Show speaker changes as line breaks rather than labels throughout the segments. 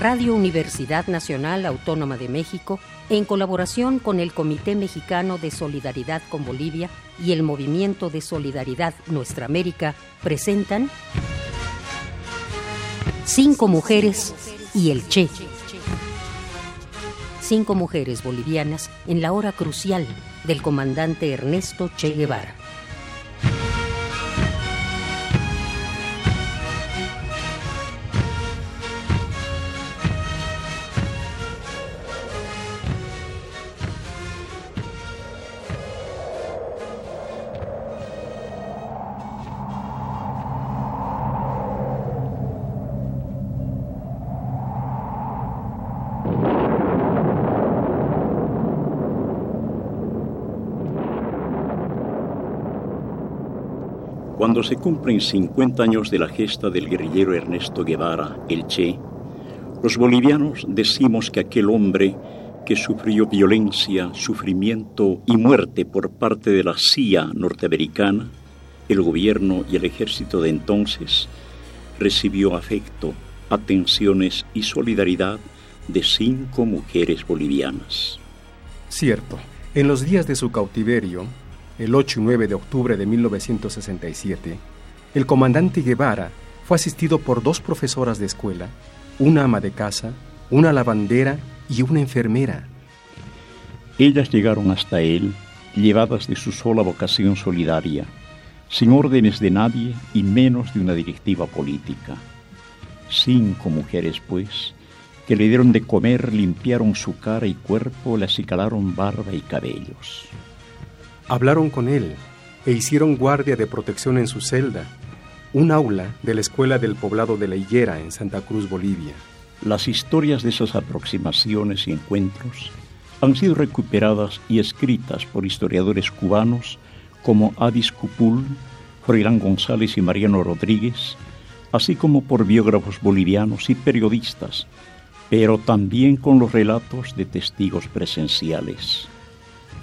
Radio Universidad Nacional Autónoma de México, en colaboración con el Comité Mexicano de Solidaridad con Bolivia y el Movimiento de Solidaridad Nuestra América, presentan Cinco Mujeres y el Che. Cinco mujeres bolivianas en la hora crucial del comandante Ernesto Che Guevara.
Cuando se cumplen 50 años de la gesta del guerrillero Ernesto Guevara, el Che, los bolivianos decimos que aquel hombre que sufrió violencia, sufrimiento y muerte por parte de la CIA norteamericana, el gobierno y el ejército de entonces, recibió afecto, atenciones y solidaridad de cinco mujeres bolivianas.
Cierto, en los días de su cautiverio, el 8 y 9 de octubre de 1967, el comandante Guevara fue asistido por dos profesoras de escuela, una ama de casa, una lavandera y una enfermera.
Ellas llegaron hasta él, llevadas de su sola vocación solidaria, sin órdenes de nadie y menos de una directiva política. Cinco mujeres, pues, que le dieron de comer, limpiaron su cara y cuerpo, le acicalaron barba y cabellos.
Hablaron con él e hicieron guardia de protección en su celda, un aula de la Escuela del Poblado de la Higuera en Santa Cruz, Bolivia.
Las historias de esas aproximaciones y encuentros han sido recuperadas y escritas por historiadores cubanos como Adis Cupul, Froilán González y Mariano Rodríguez, así como por biógrafos bolivianos y periodistas, pero también con los relatos de testigos presenciales.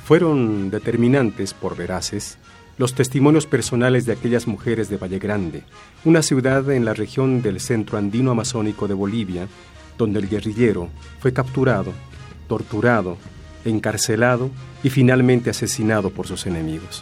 Fueron determinantes, por veraces, los testimonios personales de aquellas mujeres de Valle Grande, una ciudad en la región del centro andino amazónico de Bolivia, donde el guerrillero fue capturado, torturado, encarcelado y finalmente asesinado por sus enemigos.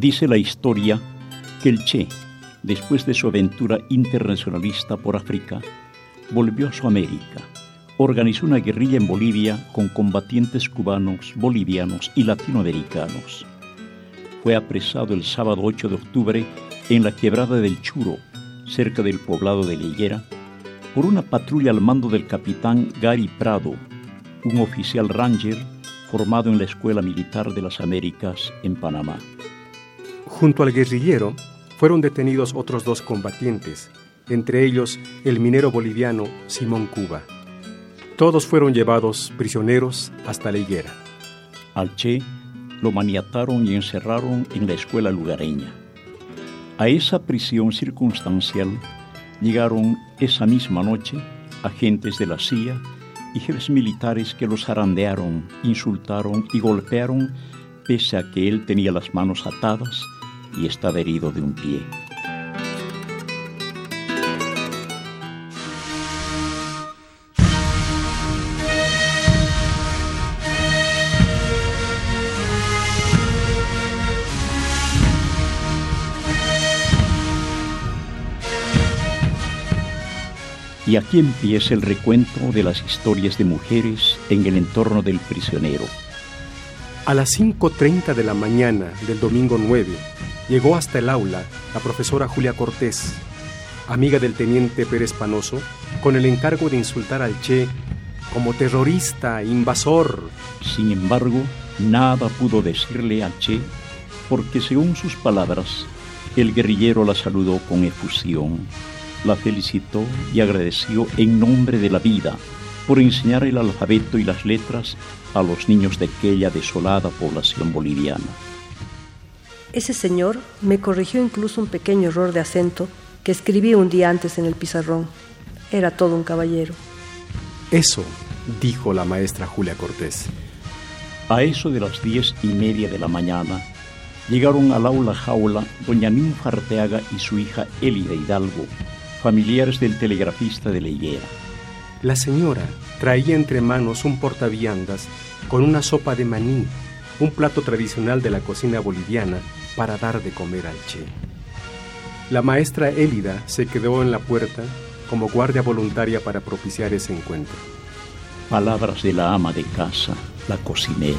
Dice la historia que el Che, después de su aventura internacionalista por África, volvió a su América, organizó una guerrilla en Bolivia con combatientes cubanos, bolivianos y latinoamericanos. Fue apresado el sábado 8 de octubre en la quebrada del Churo, cerca del poblado de Liguera, por una patrulla al mando del capitán Gary Prado, un oficial ranger formado en la Escuela Militar de las Américas en Panamá.
Junto al guerrillero fueron detenidos otros dos combatientes, entre ellos el minero boliviano Simón Cuba. Todos fueron llevados prisioneros hasta la higuera.
Al Che lo maniataron y encerraron en la escuela lugareña. A esa prisión circunstancial llegaron esa misma noche agentes de la CIA y jefes militares que los zarandearon, insultaron y golpearon pese a que él tenía las manos atadas y estaba herido de un pie. Y aquí empieza el recuento de las historias de mujeres en el entorno del prisionero.
A las 5.30 de la mañana del domingo 9, llegó hasta el aula la profesora Julia Cortés, amiga del teniente Pérez Panoso, con el encargo de insultar al Che como terrorista, invasor.
Sin embargo, nada pudo decirle al Che, porque según sus palabras, el guerrillero la saludó con efusión la felicitó y agradeció en nombre de la vida por enseñar el alfabeto y las letras a los niños de aquella desolada población boliviana.
Ese señor me corrigió incluso un pequeño error de acento que escribí un día antes en el pizarrón. Era todo un caballero.
Eso, dijo la maestra Julia Cortés.
A eso de las diez y media de la mañana, llegaron al aula jaula doña Ninfa Arteaga y su hija Elida Hidalgo, familiares del telegrafista de la higuera.
La señora traía entre manos un portaviandas con una sopa de maní, un plato tradicional de la cocina boliviana para dar de comer al Che. La maestra Élida se quedó en la puerta como guardia voluntaria para propiciar ese encuentro.
Palabras de la ama de casa, la cocinera.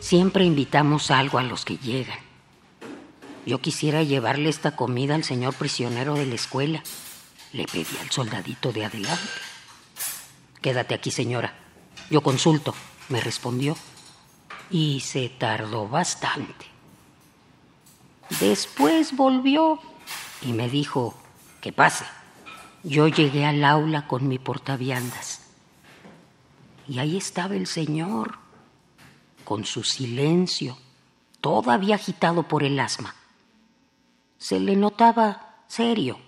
Siempre invitamos algo a los que llegan. Yo quisiera llevarle esta comida al señor prisionero de la escuela. Le pedí al soldadito de adelante. Quédate aquí, señora. Yo consulto, me respondió. Y se tardó bastante. Después volvió y me dijo, que pase. Yo llegué al aula con mi portaviandas. Y ahí estaba el señor, con su silencio, todavía agitado por el asma. Se le notaba serio,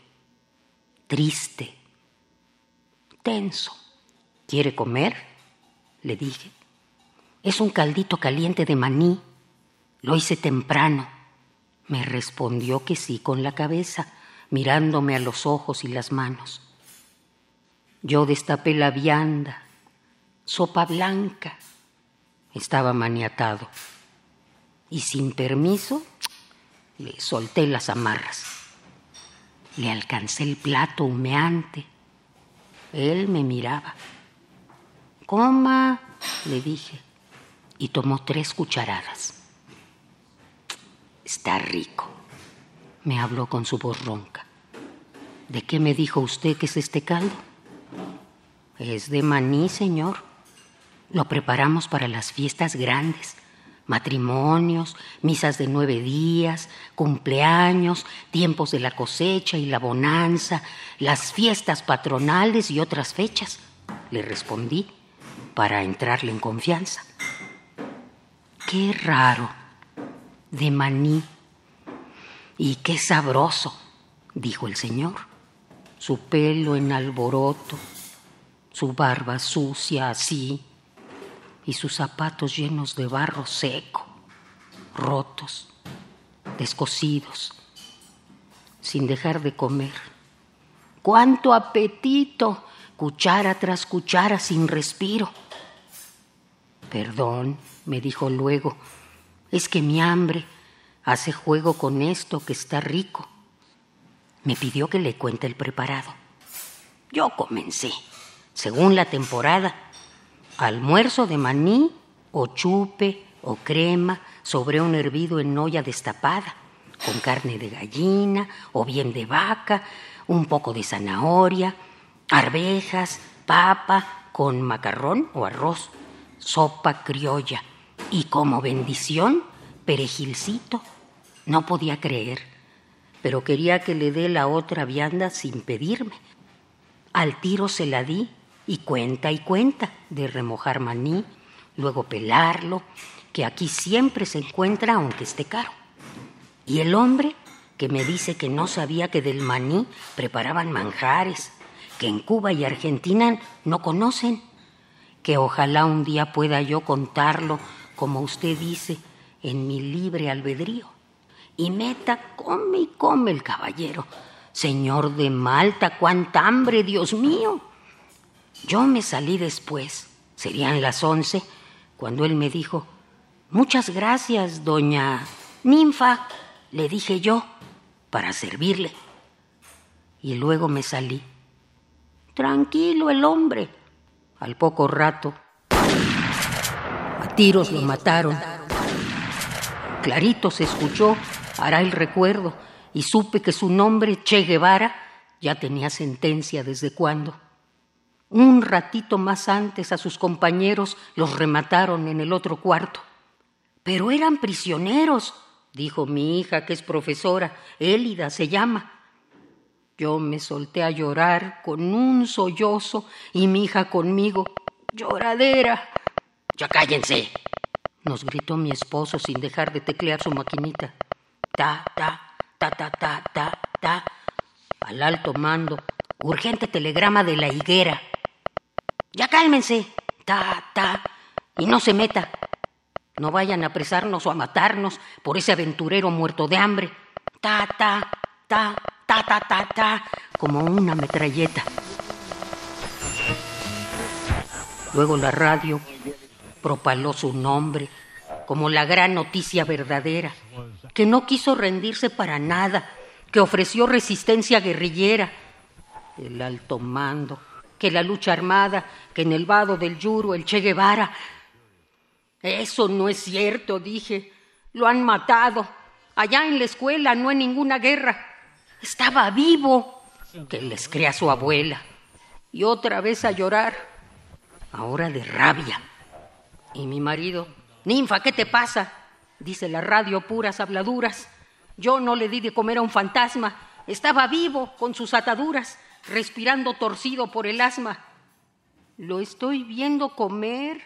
triste, tenso. ¿Quiere comer? le dije. Es un caldito caliente de maní. Lo hice temprano. Me respondió que sí con la cabeza, mirándome a los ojos y las manos. Yo destapé la vianda, sopa blanca, estaba maniatado. Y sin permiso le solté las amarras. Le alcancé el plato humeante. Él me miraba. Coma, le dije, y tomó tres cucharadas. Está rico, me habló con su voz ronca. ¿De qué me dijo usted que es este caldo? Es de maní, señor. Lo preparamos para las fiestas grandes, matrimonios, misas de nueve días, cumpleaños, tiempos de la cosecha y la bonanza, las fiestas patronales y otras fechas, le respondí para entrarle en confianza. Qué raro, de maní. Y qué sabroso, dijo el señor. Su pelo en alboroto, su barba sucia así, y sus zapatos llenos de barro seco, rotos, descosidos, sin dejar de comer. ¡Cuánto apetito! Cuchara tras cuchara sin respiro. Perdón, me dijo luego, es que mi hambre hace juego con esto que está rico. me pidió que le cuente el preparado. Yo comencé, según la temporada, almuerzo de maní o chupe o crema sobre un hervido en olla destapada, con carne de gallina o bien de vaca, un poco de zanahoria, arvejas, papa con macarrón o arroz, sopa criolla y como bendición, perejilcito. No podía creer, pero quería que le dé la otra vianda sin pedirme. Al tiro se la di y cuenta y cuenta de remojar maní, luego pelarlo, que aquí siempre se encuentra aunque esté caro. Y el hombre que me dice que no sabía que del maní preparaban manjares, que en Cuba y Argentina no conocen, que ojalá un día pueda yo contarlo, como usted dice, en mi libre albedrío. Y meta, come y come el caballero. Señor de Malta, cuánta hambre, Dios mío. Yo me salí después, serían las once, cuando él me dijo, Muchas gracias, doña Ninfa, le dije yo, para servirle. Y luego me salí. Tranquilo el hombre. Al poco rato, a tiros lo mataron. Clarito se escuchó, hará el recuerdo, y supe que su nombre, Che Guevara, ya tenía sentencia desde cuándo. Un ratito más antes a sus compañeros los remataron en el otro cuarto. Pero eran prisioneros, dijo mi hija, que es profesora, Élida se llama. Yo me solté a llorar con un sollozo y mi hija conmigo. Lloradera. Ya cállense, nos gritó mi esposo sin dejar de teclear su maquinita. Ta, ta, ta, ta, ta, ta, ta. Al alto mando. Urgente telegrama de la higuera. Ya cálmense. Ta, ta. Y no se meta. No vayan a apresarnos o a matarnos por ese aventurero muerto de hambre. Ta, ta, ta, ta, ta, ta, ta, como una metralleta. Luego la radio propaló su nombre como la gran noticia verdadera, que no quiso rendirse para nada, que ofreció resistencia guerrillera. El alto mando, que la lucha armada, que en el vado del Yuro el Che Guevara. Eso no es cierto, dije. Lo han matado. Allá en la escuela no hay ninguna guerra. Estaba vivo. Que les crea su abuela. Y otra vez a llorar. Ahora de rabia. Y mi marido, Ninfa, ¿qué te pasa? Dice la radio puras habladuras. Yo no le di de comer a un fantasma. Estaba vivo con sus ataduras respirando torcido por el asma. Lo estoy viendo comer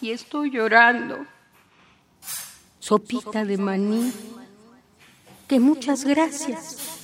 y estoy llorando. Sopita de maní, que muchas gracias.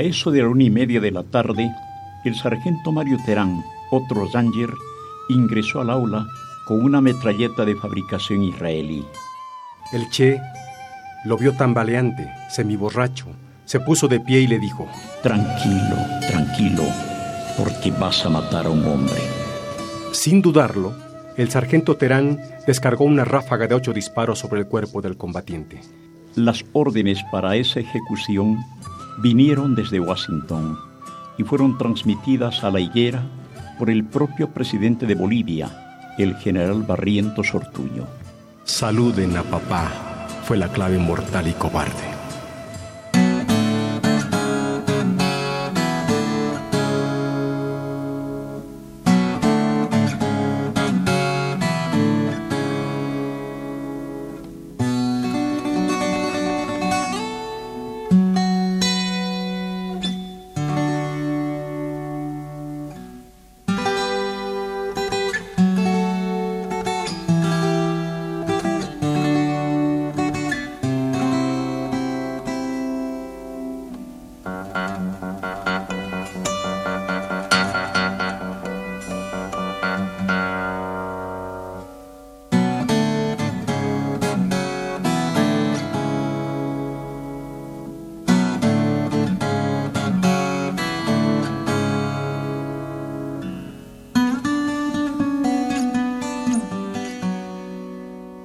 Eso de la una y media de la tarde, el sargento Mario Terán, otro Zanger, ingresó al aula con una metralleta de fabricación israelí.
El Che lo vio tambaleante, semiborracho, se puso de pie y le dijo,
Tranquilo, tranquilo, porque vas a matar a un hombre.
Sin dudarlo, el sargento Terán descargó una ráfaga de ocho disparos sobre el cuerpo del combatiente.
Las órdenes para esa ejecución vinieron desde Washington y fueron transmitidas a la higuera por el propio presidente de Bolivia, el general Barrientos Ortuño.
Saluden a papá, fue la clave mortal y cobarde.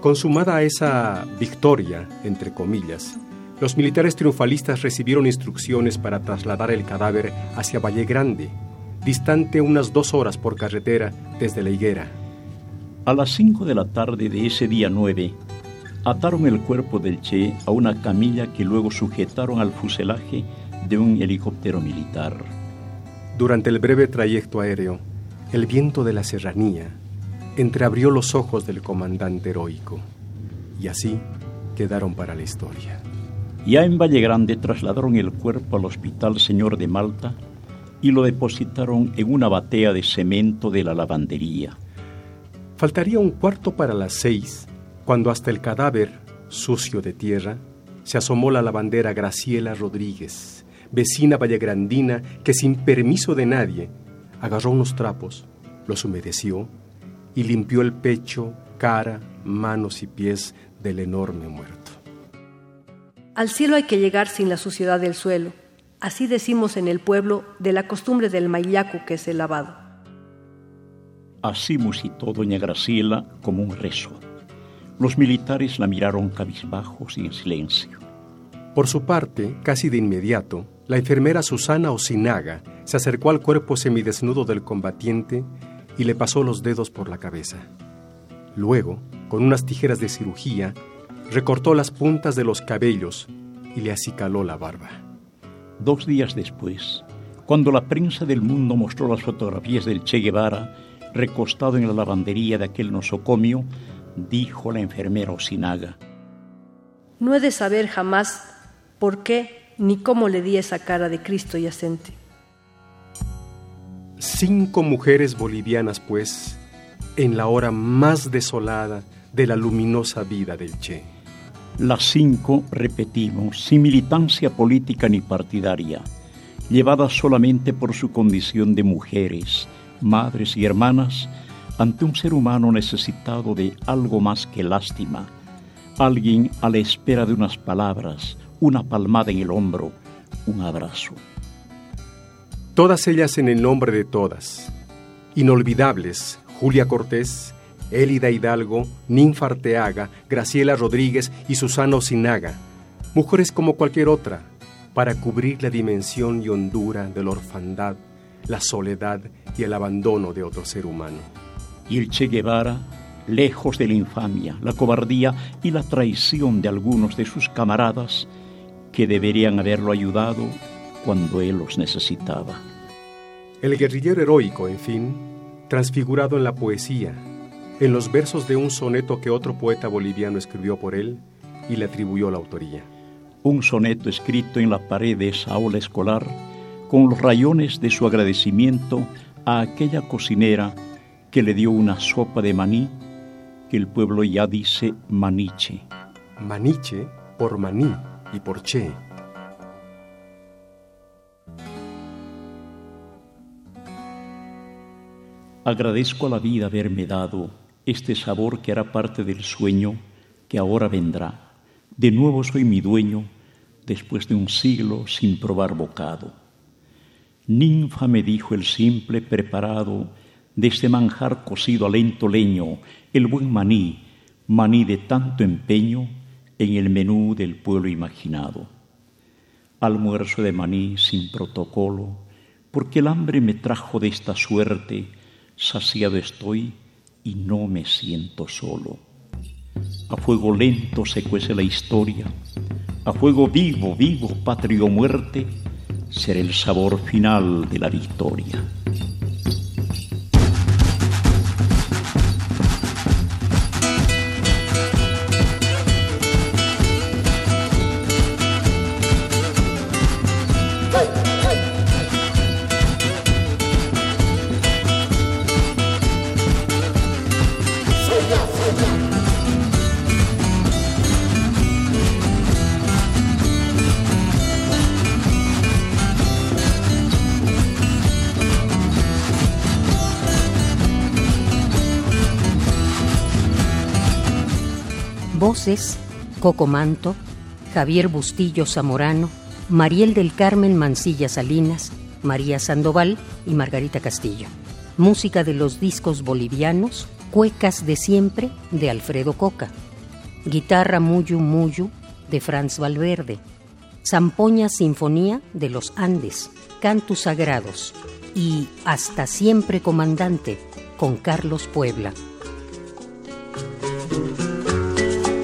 Consumada esa victoria, entre comillas, los militares triunfalistas recibieron instrucciones para trasladar el cadáver hacia Valle Grande, distante unas dos horas por carretera desde la higuera.
A las cinco de la tarde de ese día 9, ataron el cuerpo del Che a una camilla que luego sujetaron al fuselaje de un helicóptero militar.
Durante el breve trayecto aéreo, el viento de la serranía entreabrió los ojos del comandante heroico y así quedaron para la historia.
Ya en Valle Grande trasladaron el cuerpo al Hospital Señor de Malta y lo depositaron en una batea de cemento de la lavandería.
Faltaría un cuarto para las seis cuando hasta el cadáver, sucio de tierra, se asomó la lavandera Graciela Rodríguez, vecina vallegrandina que sin permiso de nadie agarró unos trapos, los humedeció y limpió el pecho, cara, manos y pies del enorme muerto.
Al cielo hay que llegar sin la suciedad del suelo. Así decimos en el pueblo de la costumbre del maillaco que es el lavado.
Así musitó doña Graciela como un rezo. Los militares la miraron cabizbajos y en silencio.
Por su parte, casi de inmediato, la enfermera Susana Osinaga se acercó al cuerpo semidesnudo del combatiente y le pasó los dedos por la cabeza. Luego, con unas tijeras de cirugía, recortó las puntas de los cabellos y le acicaló la barba.
Dos días después, cuando la prensa del mundo mostró las fotografías del Che Guevara recostado en la lavandería de aquel nosocomio, dijo la enfermera Osinaga.
No he de saber jamás por qué ni cómo le di esa cara de Cristo yacente.
Cinco mujeres bolivianas, pues, en la hora más desolada de la luminosa vida del Che.
Las cinco, repetimos, sin militancia política ni partidaria, llevadas solamente por su condición de mujeres, madres y hermanas, ante un ser humano necesitado de algo más que lástima, alguien a la espera de unas palabras, una palmada en el hombro, un abrazo.
Todas ellas en el nombre de todas, inolvidables, Julia Cortés, Elida Hidalgo, Ninfa Arteaga, Graciela Rodríguez y Susana Osinaga, mujeres como cualquier otra, para cubrir la dimensión y hondura de la orfandad, la soledad y el abandono de otro ser humano.
Y el Che Guevara, lejos de la infamia, la cobardía y la traición de algunos de sus camaradas que deberían haberlo ayudado cuando él los necesitaba.
El guerrillero heroico, en fin, transfigurado en la poesía, en los versos de un soneto que otro poeta boliviano escribió por él y le atribuyó la autoría.
Un soneto escrito en la pared de esa aula escolar con los rayones de su agradecimiento a aquella cocinera que le dio una sopa de maní que el pueblo ya dice maniche.
Maniche por maní y por che.
Agradezco a la vida haberme dado este sabor que hará parte del sueño que ahora vendrá. De nuevo soy mi dueño después de un siglo sin probar bocado. Ninfa me dijo el simple preparado de este manjar cocido a lento leño, el buen maní, maní de tanto empeño en el menú del pueblo imaginado. Almuerzo de maní sin protocolo, porque el hambre me trajo de esta suerte, saciado estoy y no me siento solo. A fuego lento se cuece la historia, a fuego vivo, vivo, patria o muerte, será el sabor final de la victoria.
Voces, Coco Manto, Javier Bustillo Zamorano, Mariel del Carmen Mancilla Salinas, María Sandoval y Margarita Castillo. Música de los discos bolivianos, Cuecas de Siempre de Alfredo Coca. Guitarra Muyu Muyu de Franz Valverde, Zampoña Sinfonía de los Andes, Cantus Sagrados y Hasta Siempre Comandante con Carlos Puebla.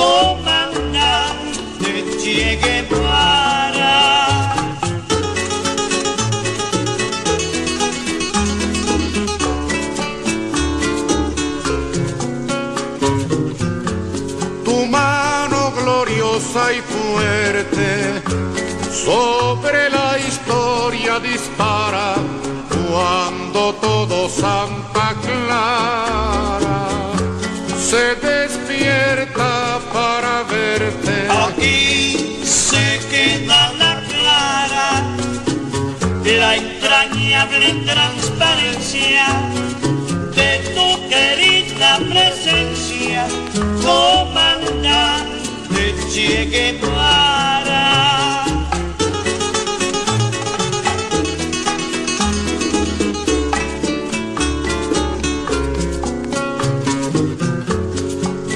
comandante Che Guevara.
y fuerte sobre la historia dispara cuando todo Santa Clara se
entrañable transparencia de tu querida presencia, comandante Che para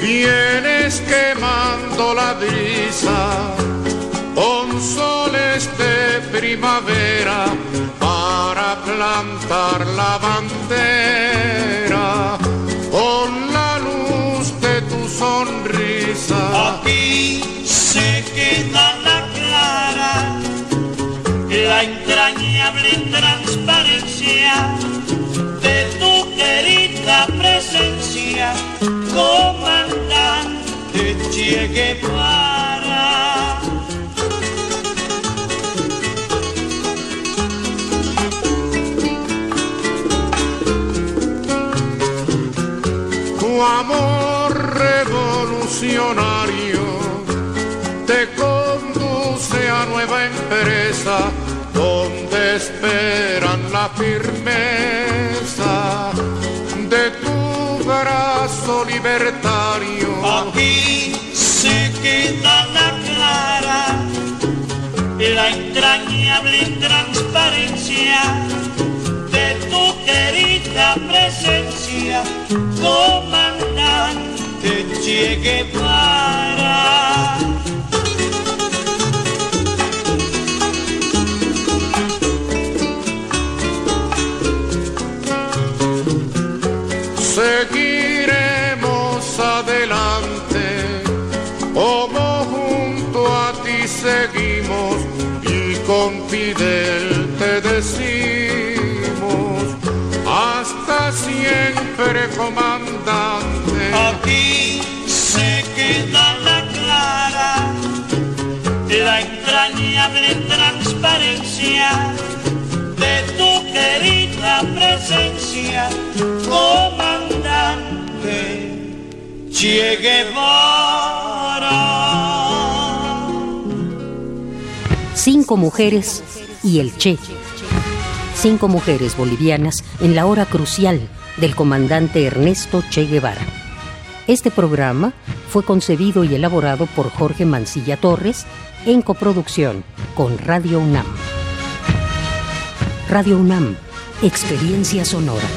Vienes quemando la brisa con soles de primavera plantar la bandera con la luz de tu sonrisa.
Aquí se queda la clara, la entrañable transparencia de tu querida presencia, comandante Che Guevara.
Tu amor revolucionario te conduce a nueva empresa donde esperan la firmeza de tu brazo libertario.
Aquí se queda la clara, la entrañable transparencia de tu querida presencia, comandante Che Guevara.
Seguiremos adelante, como junto a ti seguimos y con Fidel te decimos, hasta siempre comandante.
La entrañable transparencia de tu querida presencia, comandante Che Guevara.
Cinco mujeres y el Che. Cinco mujeres bolivianas en la hora crucial del comandante Ernesto Che Guevara. Este programa fue concebido y elaborado por Jorge Mancilla Torres en coproducción con Radio UNAM. Radio UNAM, Experiencia Sonora.